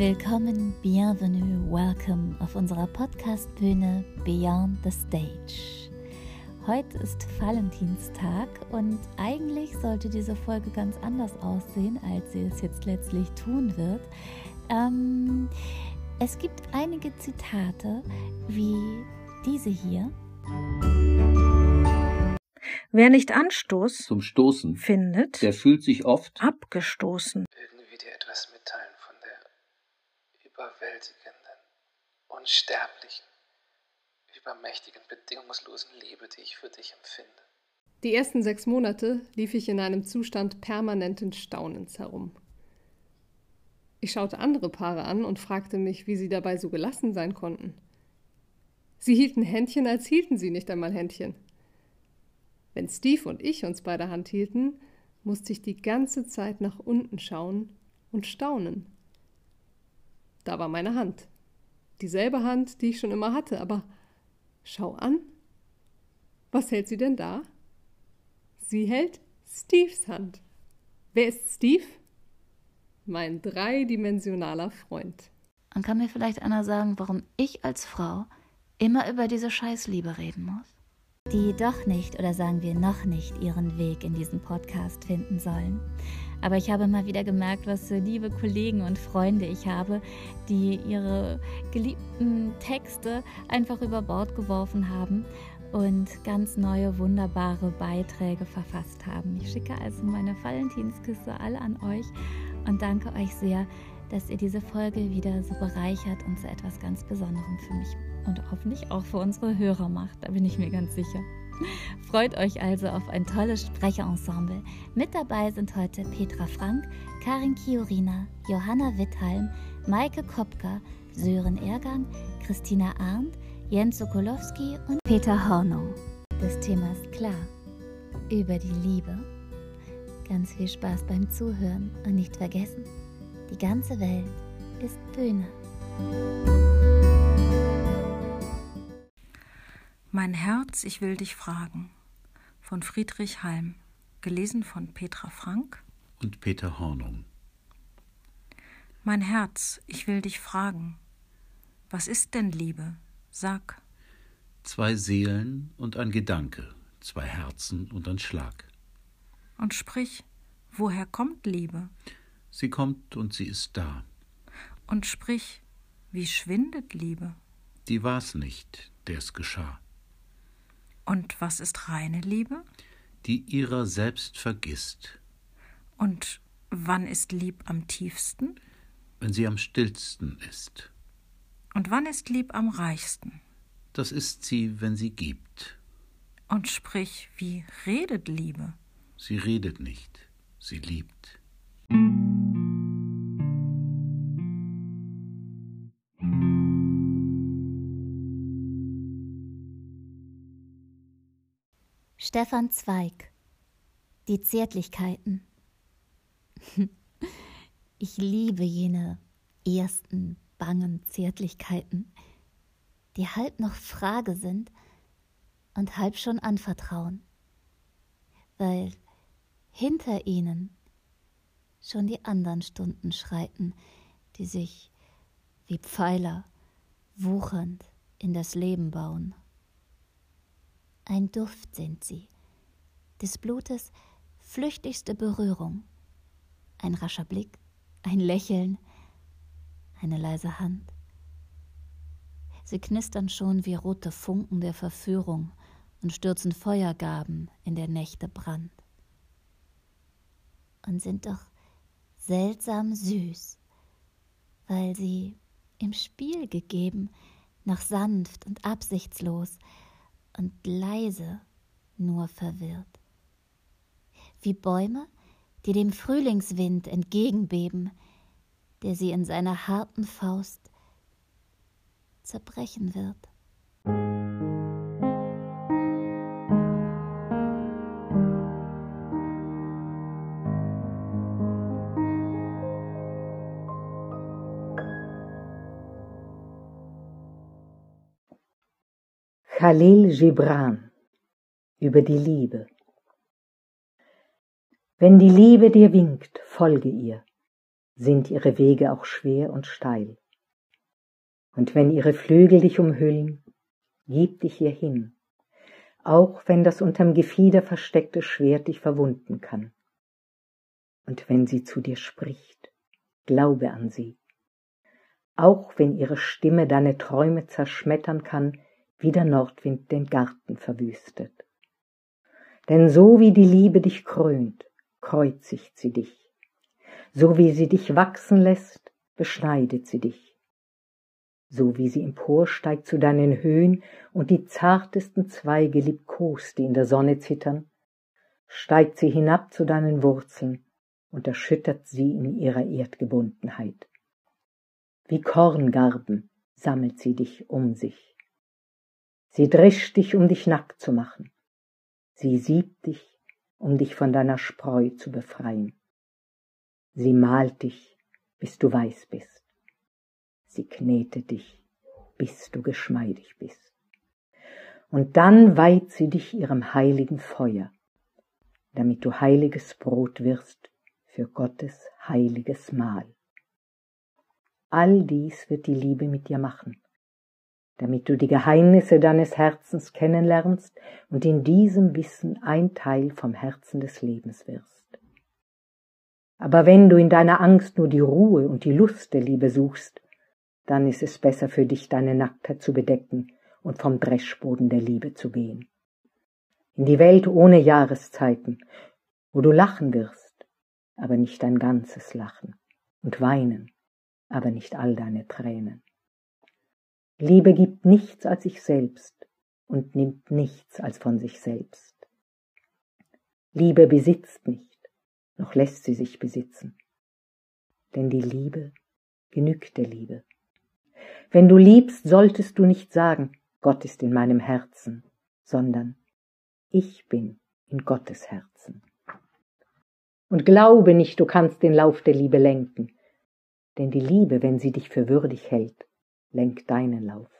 Willkommen, bienvenue, welcome auf unserer Podcast-Bühne Beyond the Stage. Heute ist Valentinstag und eigentlich sollte diese Folge ganz anders aussehen, als sie es jetzt letztlich tun wird. Ähm, es gibt einige Zitate wie diese hier. Wer nicht Anstoß zum Stoßen findet, der fühlt sich oft abgestoßen. Irgendwie dir etwas mitteilen von der überwältigenden, unsterblichen, übermächtigen, bedingungslosen Liebe, die ich für dich empfinde. Die ersten sechs Monate lief ich in einem Zustand permanenten Staunens herum. Ich schaute andere Paare an und fragte mich, wie sie dabei so gelassen sein konnten. Sie hielten Händchen, als hielten sie nicht einmal Händchen. Wenn Steve und ich uns bei der Hand hielten, musste ich die ganze Zeit nach unten schauen und staunen. Da war meine Hand. Dieselbe Hand, die ich schon immer hatte, aber schau an. Was hält sie denn da? Sie hält Steves Hand. Wer ist Steve? mein dreidimensionaler Freund. Und kann mir vielleicht einer sagen, warum ich als Frau immer über diese Scheißliebe reden muss? Die doch nicht oder sagen wir noch nicht ihren Weg in diesen Podcast finden sollen. Aber ich habe mal wieder gemerkt, was für liebe Kollegen und Freunde ich habe, die ihre geliebten Texte einfach über Bord geworfen haben und ganz neue, wunderbare Beiträge verfasst haben. Ich schicke also meine Valentinsküsse alle an euch und danke euch sehr, dass ihr diese Folge wieder so bereichert und zu etwas ganz Besonderem für mich und hoffentlich auch für unsere Hörer macht. Da bin ich mir ganz sicher. Freut euch also auf ein tolles Sprecherensemble. Mit dabei sind heute Petra Frank, Karin Kiorina, Johanna Witthalm, Maike Kopka, Sören Ergang, Christina Arndt, Jens Sokolowski und Peter Hornung. Das Thema ist klar. Über die Liebe. Ganz viel Spaß beim Zuhören und nicht vergessen, die ganze Welt ist Bühne. Mein Herz, ich will dich fragen. Von Friedrich Halm. Gelesen von Petra Frank und Peter Hornung. Mein Herz, ich will dich fragen. Was ist denn Liebe? Sag. Zwei Seelen und ein Gedanke, zwei Herzen und ein Schlag und sprich, woher kommt Liebe? Sie kommt und sie ist da. Und sprich, wie schwindet Liebe? Die war's nicht, der's geschah. Und was ist reine Liebe? Die ihrer selbst vergisst. Und wann ist Lieb am tiefsten? Wenn sie am stillsten ist. Und wann ist Lieb am reichsten? Das ist sie, wenn sie gibt. Und sprich, wie redet Liebe? Sie redet nicht, sie liebt. Stefan Zweig. Die Zärtlichkeiten. Ich liebe jene ersten bangen Zärtlichkeiten, die halb noch Frage sind und halb schon anvertrauen, weil hinter ihnen schon die anderen Stunden schreiten, die sich wie Pfeiler wuchernd in das Leben bauen. Ein Duft sind sie, des Blutes flüchtigste Berührung, ein rascher Blick, ein Lächeln, eine leise Hand. Sie knistern schon wie rote Funken der Verführung und stürzen Feuergaben in der Nächte Brand. Und sind doch seltsam süß, weil sie im Spiel gegeben, noch sanft und absichtslos und leise nur verwirrt. Wie Bäume, die dem Frühlingswind entgegenbeben, der sie in seiner harten Faust zerbrechen wird. Khalil Gibran über die Liebe. Wenn die Liebe dir winkt, folge ihr. sind ihre Wege auch schwer und steil. Und wenn ihre Flügel dich umhüllen, gib dich ihr hin, auch wenn das unterm Gefieder versteckte Schwert dich verwunden kann. Und wenn sie zu dir spricht, glaube an sie, auch wenn ihre Stimme deine Träume zerschmettern kann, wie der Nordwind den Garten verwüstet. Denn so wie die Liebe dich krönt, kreuzigt sie dich. So wie sie dich wachsen lässt, beschneidet sie dich. So wie sie emporsteigt zu deinen Höhen und die zartesten Zweige liebkost, die in der Sonne zittern, steigt sie hinab zu deinen Wurzeln und erschüttert sie in ihrer Erdgebundenheit. Wie Korngarben sammelt sie dich um sich. Sie drischt dich, um dich nackt zu machen. Sie siebt dich, um dich von deiner Spreu zu befreien. Sie malt dich, bis du weiß bist. Sie knetet dich, bis du geschmeidig bist. Und dann weiht sie dich ihrem heiligen Feuer, damit du heiliges Brot wirst für Gottes heiliges Mahl. All dies wird die Liebe mit dir machen damit du die Geheimnisse deines Herzens kennenlernst und in diesem Wissen ein Teil vom Herzen des Lebens wirst. Aber wenn du in deiner Angst nur die Ruhe und die Lust der Liebe suchst, dann ist es besser für dich, deine Nacktheit zu bedecken und vom Dreschboden der Liebe zu gehen. In die Welt ohne Jahreszeiten, wo du lachen wirst, aber nicht dein ganzes Lachen, und weinen, aber nicht all deine Tränen. Liebe gibt nichts als sich selbst und nimmt nichts als von sich selbst. Liebe besitzt nicht, noch lässt sie sich besitzen. Denn die Liebe genügt der Liebe. Wenn du liebst, solltest du nicht sagen, Gott ist in meinem Herzen, sondern ich bin in Gottes Herzen. Und glaube nicht, du kannst den Lauf der Liebe lenken, denn die Liebe, wenn sie dich für würdig hält, lenk deinen Lauf.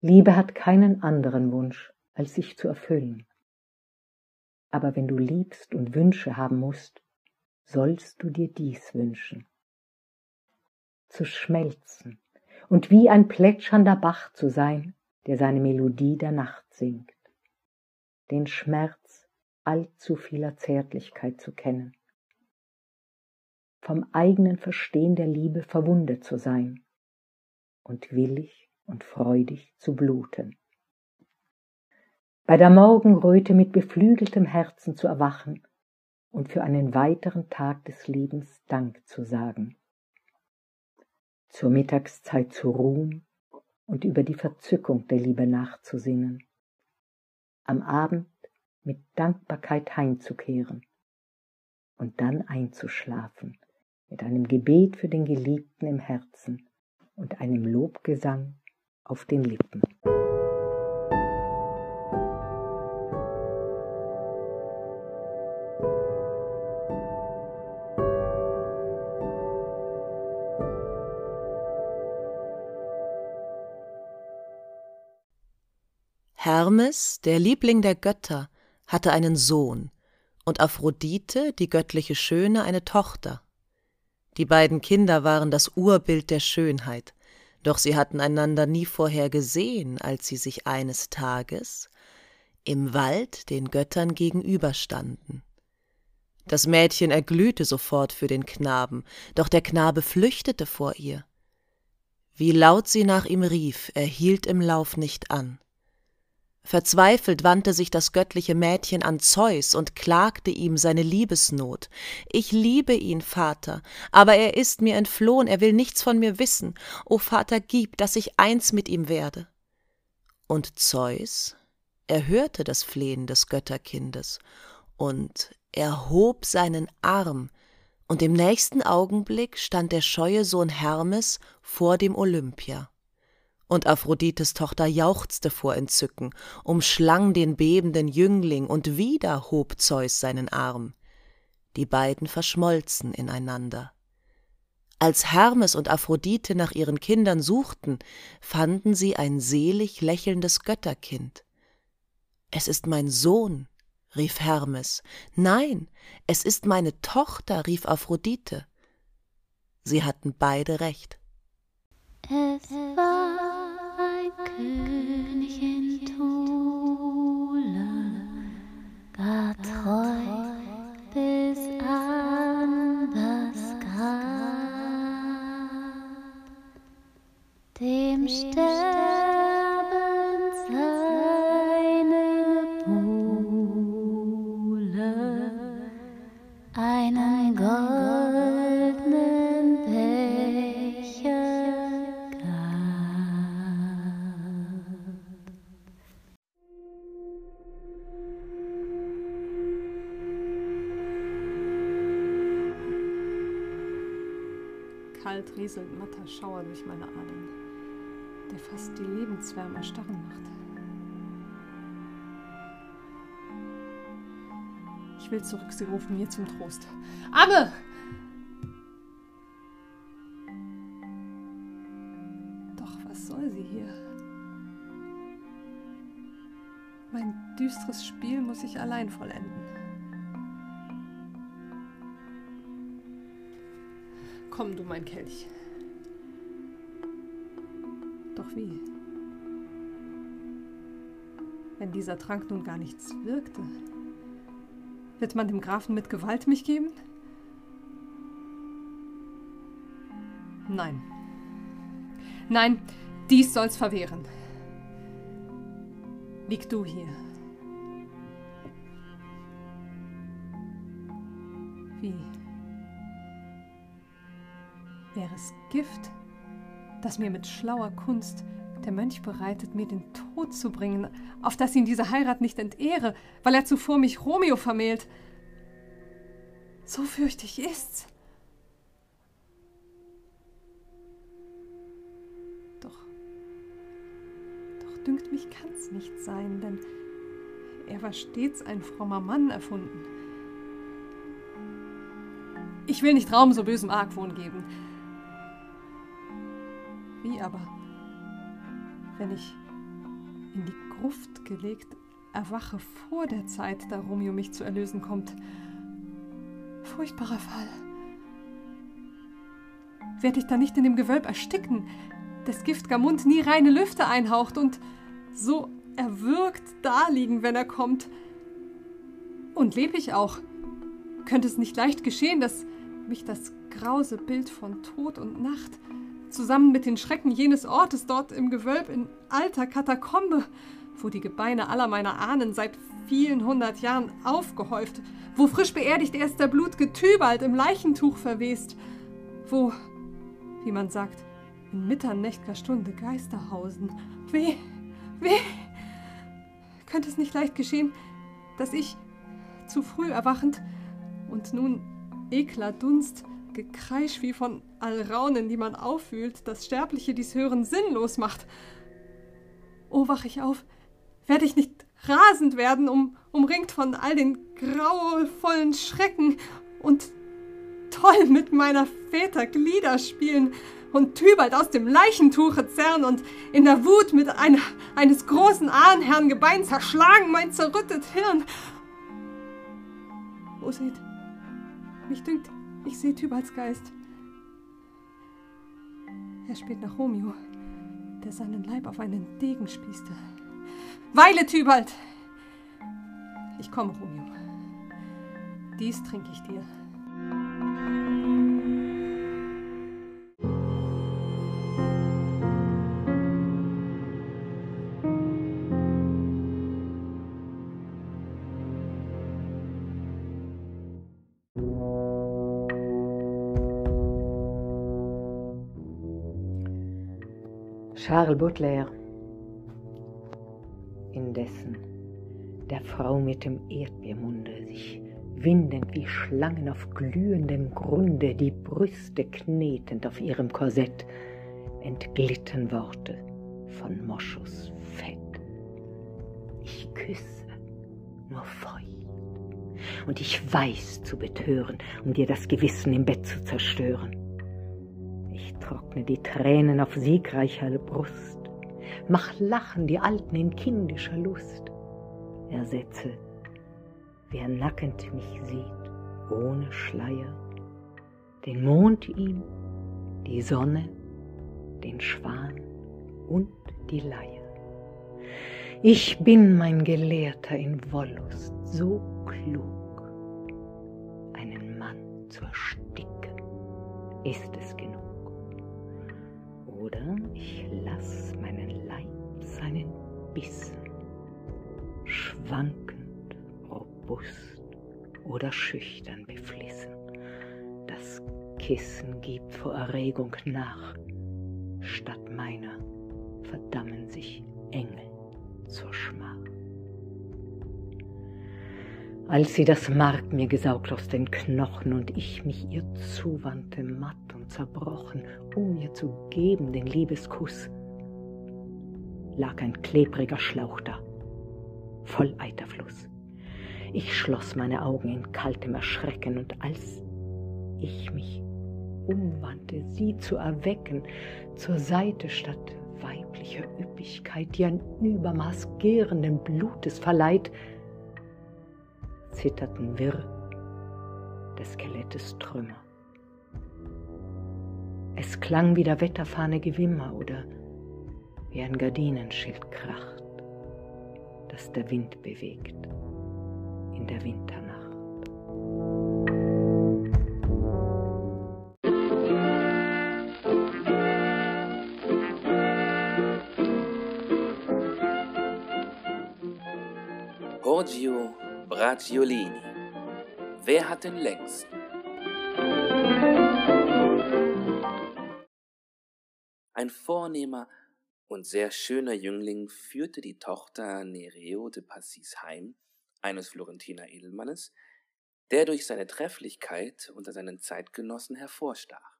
Liebe hat keinen anderen Wunsch, als sich zu erfüllen. Aber wenn du liebst und Wünsche haben musst, sollst du dir dies wünschen. Zu schmelzen und wie ein plätschernder Bach zu sein, der seine Melodie der Nacht singt. Den Schmerz allzu vieler Zärtlichkeit zu kennen. Vom eigenen Verstehen der Liebe verwundet zu sein und willig und freudig zu bluten. Bei der Morgenröte mit beflügeltem Herzen zu erwachen und für einen weiteren Tag des Lebens Dank zu sagen. Zur Mittagszeit zu ruhen und über die Verzückung der Liebe nachzusinnen. Am Abend mit Dankbarkeit heimzukehren und dann einzuschlafen mit einem Gebet für den Geliebten im Herzen und einem Lobgesang auf den Lippen. Hermes, der Liebling der Götter, hatte einen Sohn, und Aphrodite, die göttliche Schöne, eine Tochter. Die beiden Kinder waren das Urbild der Schönheit, doch sie hatten einander nie vorher gesehen, als sie sich eines Tages im Wald den Göttern gegenüberstanden. Das Mädchen erglühte sofort für den Knaben, doch der Knabe flüchtete vor ihr. Wie laut sie nach ihm rief, er hielt im Lauf nicht an. Verzweifelt wandte sich das göttliche Mädchen an Zeus und klagte ihm seine Liebesnot. Ich liebe ihn, Vater, aber er ist mir entflohen, er will nichts von mir wissen. O Vater, gib, dass ich eins mit ihm werde. Und Zeus erhörte das Flehen des Götterkindes und erhob seinen Arm, und im nächsten Augenblick stand der scheue Sohn Hermes vor dem Olympia. Und Aphrodites Tochter jauchzte vor Entzücken, umschlang den bebenden Jüngling, und wieder hob Zeus seinen Arm. Die beiden verschmolzen ineinander. Als Hermes und Aphrodite nach ihren Kindern suchten, fanden sie ein selig lächelndes Götterkind. Es ist mein Sohn, rief Hermes. Nein, es ist meine Tochter, rief Aphrodite. Sie hatten beide recht. Es war gar treu bis an das Grab. Dem Sterben Lebenswärme erstarren macht. Ich will zurück, sie rufen mir zum Trost. Amme! Doch was soll sie hier? Mein düsteres Spiel muss ich allein vollenden. Komm, du mein Kelch. Doch wie? Wenn dieser Trank nun gar nichts wirkte, wird man dem Grafen mit Gewalt mich geben? Nein. Nein, dies soll's verwehren. Lieg du hier. Wie? Wäre es Gift, das mir mit schlauer Kunst der Mönch bereitet, mir den Tod zu bringen, auf dass ihn diese Heirat nicht entehre, weil er zuvor mich Romeo vermählt. So fürchtig ist's. Doch, doch dünkt mich kann's nicht sein, denn er war stets ein frommer Mann erfunden. Ich will nicht Raum so bösem Argwohn geben. Wie aber, wenn ich in die Gruft gelegt erwache vor der Zeit, da Romeo mich zu erlösen kommt? Furchtbarer Fall. Werd ich da nicht in dem Gewölb ersticken, des giftger Mund nie reine Lüfte einhaucht und so erwürgt daliegen, wenn er kommt? Und leb ich auch? Könnte es nicht leicht geschehen, dass mich das grause Bild von Tod und Nacht zusammen mit den Schrecken jenes Ortes dort im Gewölb in alter Katakombe, wo die Gebeine aller meiner Ahnen seit vielen hundert Jahren aufgehäuft, wo frisch beerdigt erst der blutge Tybalt im Leichentuch verwest, wo, wie man sagt, in mitternächtger Stunde Geister hausen. Weh, weh! Könnte es nicht leicht geschehen, dass ich, zu früh erwachend, und nun ekler Dunst, Gekreisch wie von Alraunen, die man auffühlt, das Sterbliche dies Hören sinnlos macht. Oh, wach ich auf, werde ich nicht rasend werden, um, umringt von all den grauenvollen Schrecken und toll mit meiner Väter Glieder spielen und Tybalt aus dem Leichentuche zerren und in der Wut mit einer, eines großen Ahnherrn Gebein zerschlagen mein zerrüttet Hirn. Oh, seht, mich dünkt, ich sehe Tybalts Geist. Er späht nach Romeo, der seinen Leib auf einen Degen spießte. Weile, Tybalt! Ich komme, Romeo. Dies trinke ich dir. Charles Baudelaire. Indessen der Frau mit dem Erdbeermunde sich windend wie Schlangen auf glühendem Grunde die Brüste knetend auf ihrem Korsett entglitten Worte von Moschus Fett. Ich küsse, nur feucht, und ich weiß zu betören, um dir das Gewissen im Bett zu zerstören. Ich trockne die Tränen auf siegreicher Brust, mach lachen die Alten in kindischer Lust, ersetze, wer nackend mich sieht, ohne Schleier, den Mond ihm die Sonne, den Schwan und die Leier. Ich bin mein Gelehrter in Wollust so klug, einen Mann zu ersticken, ist es genug. Oder ich lass meinen Leib seinen Bissen, schwankend, robust oder schüchtern beflissen. Das Kissen gibt vor Erregung nach, statt meiner verdammen sich Engel zur Schmach. Als sie das Mark mir gesaugt aus den Knochen und ich mich ihr zuwandte, matt und zerbrochen, um ihr zu geben den Liebeskuss, lag ein klebriger Schlauch da, voll Eiterfluss. Ich schloss meine Augen in kaltem Erschrecken und als ich mich umwandte, sie zu erwecken, zur Seite statt weiblicher Üppigkeit, die ein Übermaß gärenden Blutes verleiht, zitterten wirr des Skelettes Trümmer. Es klang wie der Wetterfahne Gewimmer oder wie ein Gardinenschild kracht, das der Wind bewegt in der Winternacht. Giorgio Bracciolini. Wer hat den längsten? Ein vornehmer und sehr schöner Jüngling führte die Tochter Nereo de Passis heim, eines Florentiner Edelmannes, der durch seine Trefflichkeit unter seinen Zeitgenossen hervorstach.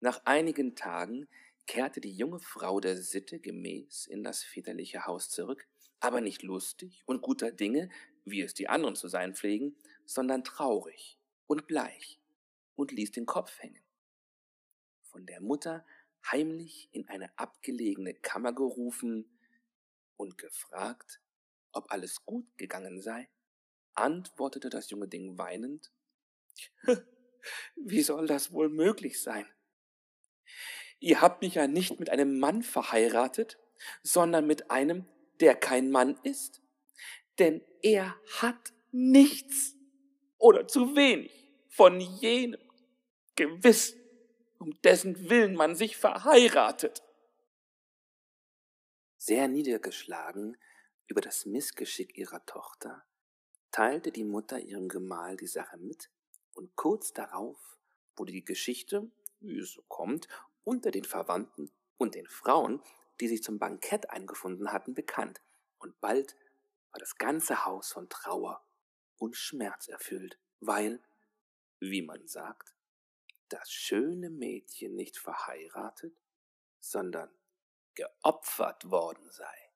Nach einigen Tagen kehrte die junge Frau der Sitte gemäß in das väterliche Haus zurück, aber nicht lustig und guter Dinge, wie es die anderen zu sein pflegen, sondern traurig und bleich und ließ den Kopf hängen. Von der Mutter heimlich in eine abgelegene Kammer gerufen und gefragt, ob alles gut gegangen sei, antwortete das junge Ding weinend, wie soll das wohl möglich sein? Ihr habt mich ja nicht mit einem Mann verheiratet, sondern mit einem, der kein Mann ist. Denn er hat nichts oder zu wenig von jenem gewiss, um dessen Willen man sich verheiratet. Sehr niedergeschlagen über das Missgeschick ihrer Tochter, teilte die Mutter ihrem Gemahl die Sache mit, und kurz darauf wurde die Geschichte, wie es so kommt, unter den Verwandten und den Frauen, die sich zum Bankett eingefunden hatten, bekannt, und bald war das ganze Haus von Trauer und Schmerz erfüllt, weil, wie man sagt, das schöne Mädchen nicht verheiratet, sondern geopfert worden sei.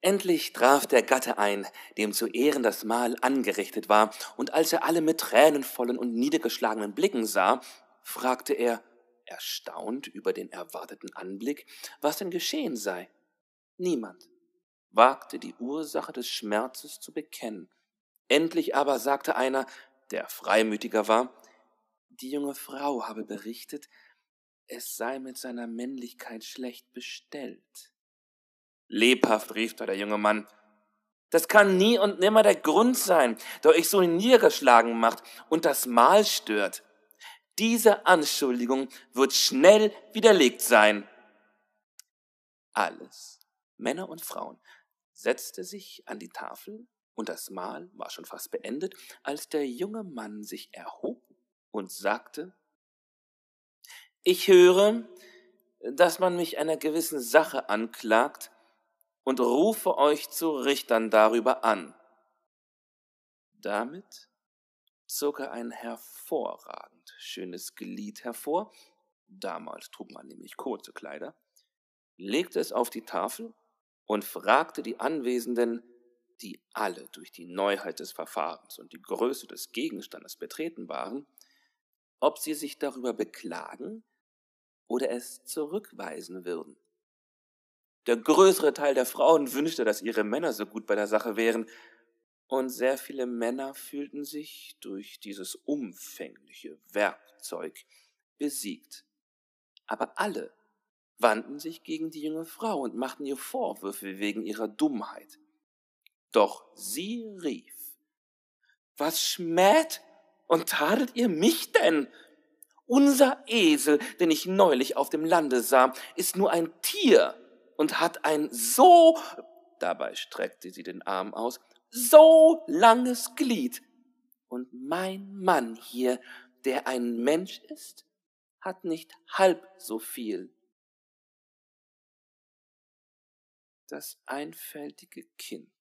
Endlich traf der Gatte ein, dem zu Ehren das Mahl angerichtet war, und als er alle mit tränenvollen und niedergeschlagenen Blicken sah, fragte er, erstaunt über den erwarteten Anblick, was denn geschehen sei. Niemand wagte die Ursache des Schmerzes zu bekennen. Endlich aber sagte einer, der freimütiger war, die junge Frau habe berichtet, es sei mit seiner Männlichkeit schlecht bestellt. Lebhaft rief da der junge Mann, das kann nie und nimmer der Grund sein, der euch so niedergeschlagen macht und das Mahl stört. Diese Anschuldigung wird schnell widerlegt sein. Alles, Männer und Frauen, setzte sich an die Tafel, und das Mahl war schon fast beendet, als der junge Mann sich erhob und sagte Ich höre, dass man mich einer gewissen Sache anklagt, und rufe euch zu Richtern darüber an. Damit zog er ein hervorragend schönes Glied hervor, damals trug man nämlich kurze Kleider, legte es auf die Tafel und fragte die Anwesenden, die alle durch die Neuheit des Verfahrens und die Größe des Gegenstandes betreten waren, ob sie sich darüber beklagen oder es zurückweisen würden. Der größere Teil der Frauen wünschte, dass ihre Männer so gut bei der Sache wären, und sehr viele Männer fühlten sich durch dieses umfängliche Werkzeug besiegt. Aber alle wandten sich gegen die junge Frau und machten ihr Vorwürfe wegen ihrer Dummheit. Doch sie rief, was schmäht und tadelt ihr mich denn? Unser Esel, den ich neulich auf dem Lande sah, ist nur ein Tier und hat ein so, dabei streckte sie den Arm aus, so langes Glied. Und mein Mann hier, der ein Mensch ist, hat nicht halb so viel. Das einfältige Kind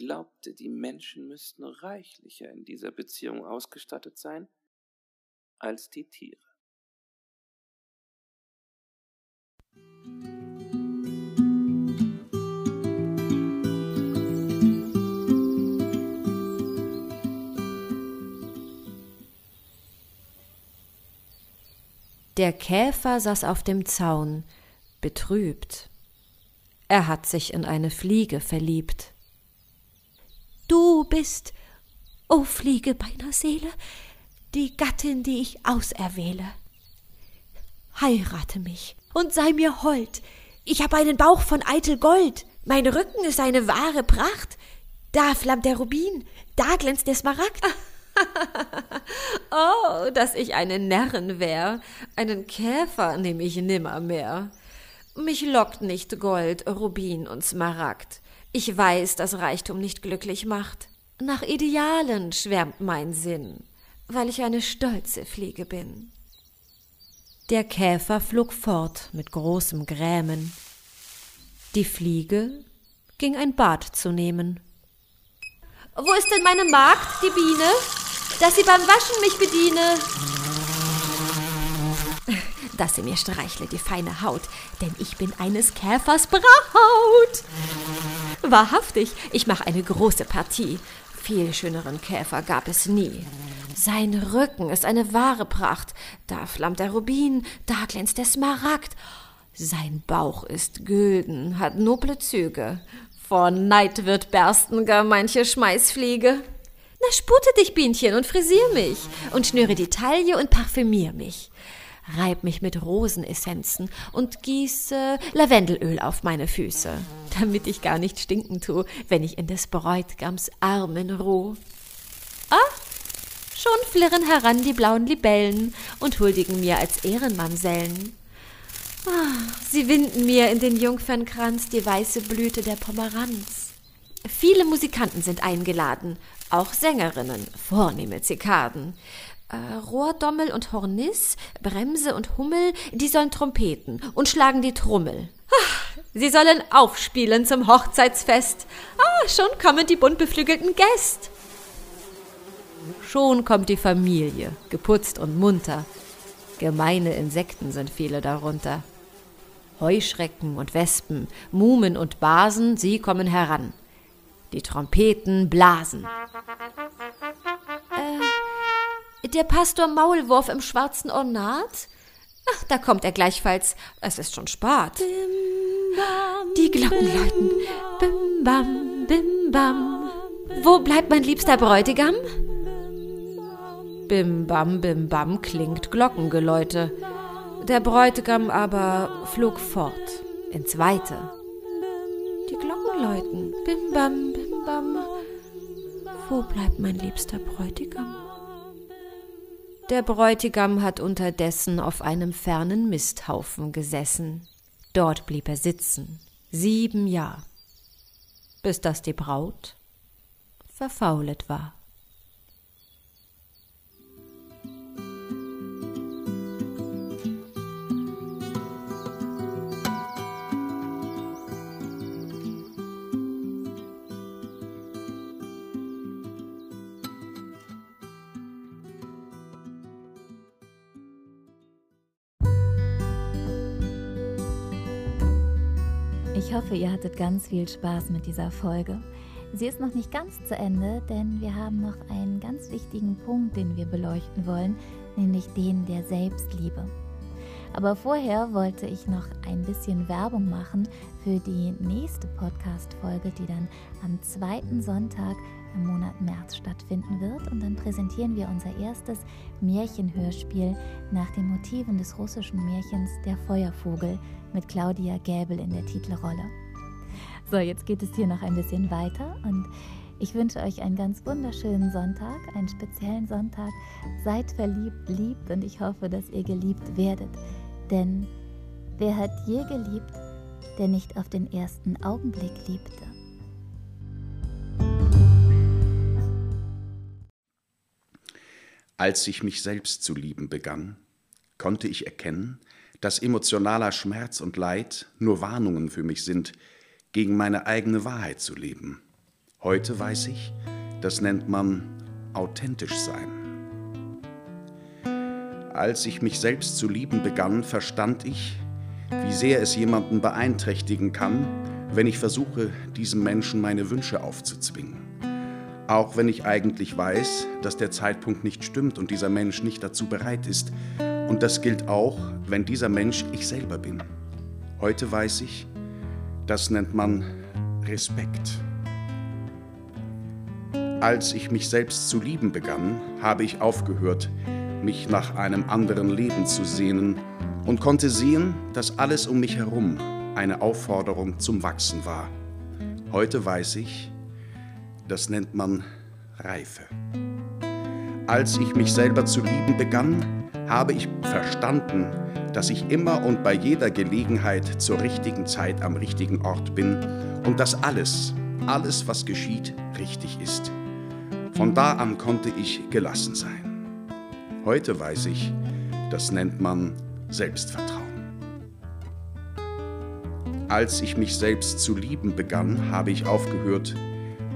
glaubte, die Menschen müssten reichlicher in dieser Beziehung ausgestattet sein als die Tiere. Der Käfer saß auf dem Zaun, betrübt. Er hat sich in eine Fliege verliebt. Du bist, o Fliege meiner Seele, die Gattin, die ich auserwähle. Heirate mich und sei mir hold. Ich hab einen Bauch von eitel Gold. Mein Rücken ist eine wahre Pracht. Da flammt der Rubin, da glänzt der Smaragd. oh, dass ich eine Närrin wär. Einen Käfer nehm ich nimmermehr. Mich lockt nicht Gold, Rubin und Smaragd. Ich weiß, dass Reichtum nicht glücklich macht. Nach Idealen schwärmt mein Sinn, weil ich eine stolze Fliege bin. Der Käfer flog fort mit großem Grämen. Die Fliege ging ein Bad zu nehmen. Wo ist denn meine Magd, die Biene, dass sie beim Waschen mich bediene? dass sie mir streichle die feine Haut, denn ich bin eines Käfers Braut. Wahrhaftig, ich mache eine große Partie. Viel schöneren Käfer gab es nie. Sein Rücken ist eine wahre Pracht. Da flammt der Rubin, da glänzt der Smaragd. Sein Bauch ist gülden, hat noble Züge. Vor Neid wird bersten gar manche Schmeißfliege. Na, spute dich, Bienchen, und frisier mich und schnüre die Taille und parfümier mich reib mich mit Rosenessenzen und gieße Lavendelöl auf meine Füße, damit ich gar nicht stinken tu, wenn ich in des Bräutgams Armen ruh. Ah, schon flirren heran die blauen Libellen und huldigen mir als Ehrenmamsellen. Ah, sie winden mir in den Jungfernkranz die weiße Blüte der Pomeranz. Viele Musikanten sind eingeladen, auch Sängerinnen, vornehme Zikaden äh, Rohrdommel und Horniss, Bremse und Hummel, die sollen trompeten und schlagen die Trommel. Ah, sie sollen aufspielen zum Hochzeitsfest. Ah, schon kommen die bunt beflügelten Gäste. Schon kommt die Familie, geputzt und munter. Gemeine Insekten sind viele darunter. Heuschrecken und Wespen, Mumen und Basen, sie kommen heran. Die Trompeten blasen. Der Pastor Maulwurf im schwarzen Ornat? Ach, da kommt er gleichfalls. Es ist schon Spat. Die Glocken läuten. Bim bam, bim bam. Wo bleibt mein liebster Bräutigam? Bim bam, bim bam klingt Glockengeläute. Der Bräutigam aber flog fort ins Weite. Die Glocken läuten. Bim bam, bim bam. Wo bleibt mein liebster Bräutigam? Der Bräutigam hat unterdessen auf einem fernen Misthaufen gesessen. Dort blieb er sitzen, sieben Jahr, bis dass die Braut verfaulet war. Ich hoffe, ihr hattet ganz viel Spaß mit dieser Folge. Sie ist noch nicht ganz zu Ende, denn wir haben noch einen ganz wichtigen Punkt, den wir beleuchten wollen, nämlich den der Selbstliebe. Aber vorher wollte ich noch ein bisschen Werbung machen für die nächste Podcast-Folge, die dann am zweiten Sonntag im Monat März stattfinden wird. Und dann präsentieren wir unser erstes Märchenhörspiel nach den Motiven des russischen Märchens Der Feuervogel mit Claudia Gäbel in der Titelrolle. So, jetzt geht es hier noch ein bisschen weiter und ich wünsche euch einen ganz wunderschönen Sonntag, einen speziellen Sonntag. Seid verliebt, liebt und ich hoffe, dass ihr geliebt werdet. Denn wer hat je geliebt, der nicht auf den ersten Augenblick liebte? Als ich mich selbst zu lieben begann, konnte ich erkennen, dass emotionaler Schmerz und Leid nur Warnungen für mich sind, gegen meine eigene Wahrheit zu leben. Heute weiß ich, das nennt man authentisch sein. Als ich mich selbst zu lieben begann, verstand ich, wie sehr es jemanden beeinträchtigen kann, wenn ich versuche, diesem Menschen meine Wünsche aufzuzwingen. Auch wenn ich eigentlich weiß, dass der Zeitpunkt nicht stimmt und dieser Mensch nicht dazu bereit ist. Und das gilt auch, wenn dieser Mensch ich selber bin. Heute weiß ich, das nennt man Respekt. Als ich mich selbst zu lieben begann, habe ich aufgehört, mich nach einem anderen Leben zu sehnen und konnte sehen, dass alles um mich herum eine Aufforderung zum Wachsen war. Heute weiß ich, das nennt man Reife. Als ich mich selber zu lieben begann, habe ich verstanden, dass ich immer und bei jeder Gelegenheit zur richtigen Zeit am richtigen Ort bin und dass alles, alles, was geschieht, richtig ist. Von da an konnte ich gelassen sein. Heute weiß ich, das nennt man Selbstvertrauen. Als ich mich selbst zu lieben begann, habe ich aufgehört,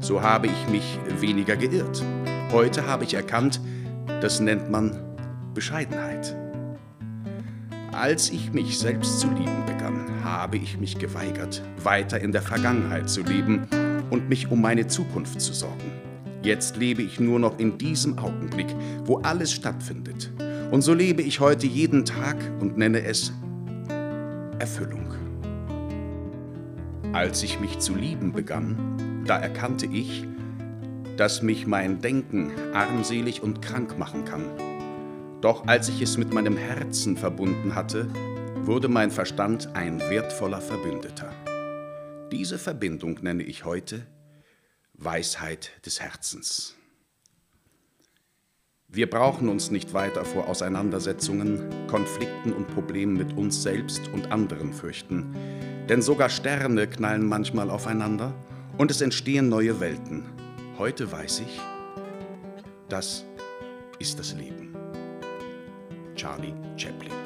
So habe ich mich weniger geirrt. Heute habe ich erkannt, das nennt man Bescheidenheit. Als ich mich selbst zu lieben begann, habe ich mich geweigert, weiter in der Vergangenheit zu leben und mich um meine Zukunft zu sorgen. Jetzt lebe ich nur noch in diesem Augenblick, wo alles stattfindet. Und so lebe ich heute jeden Tag und nenne es Erfüllung. Als ich mich zu lieben begann, da erkannte ich, dass mich mein Denken armselig und krank machen kann. Doch als ich es mit meinem Herzen verbunden hatte, wurde mein Verstand ein wertvoller Verbündeter. Diese Verbindung nenne ich heute Weisheit des Herzens. Wir brauchen uns nicht weiter vor Auseinandersetzungen, Konflikten und Problemen mit uns selbst und anderen fürchten, denn sogar Sterne knallen manchmal aufeinander und es entstehen neue Welten. Heute weiß ich, das ist das Leben. Charlie Chaplin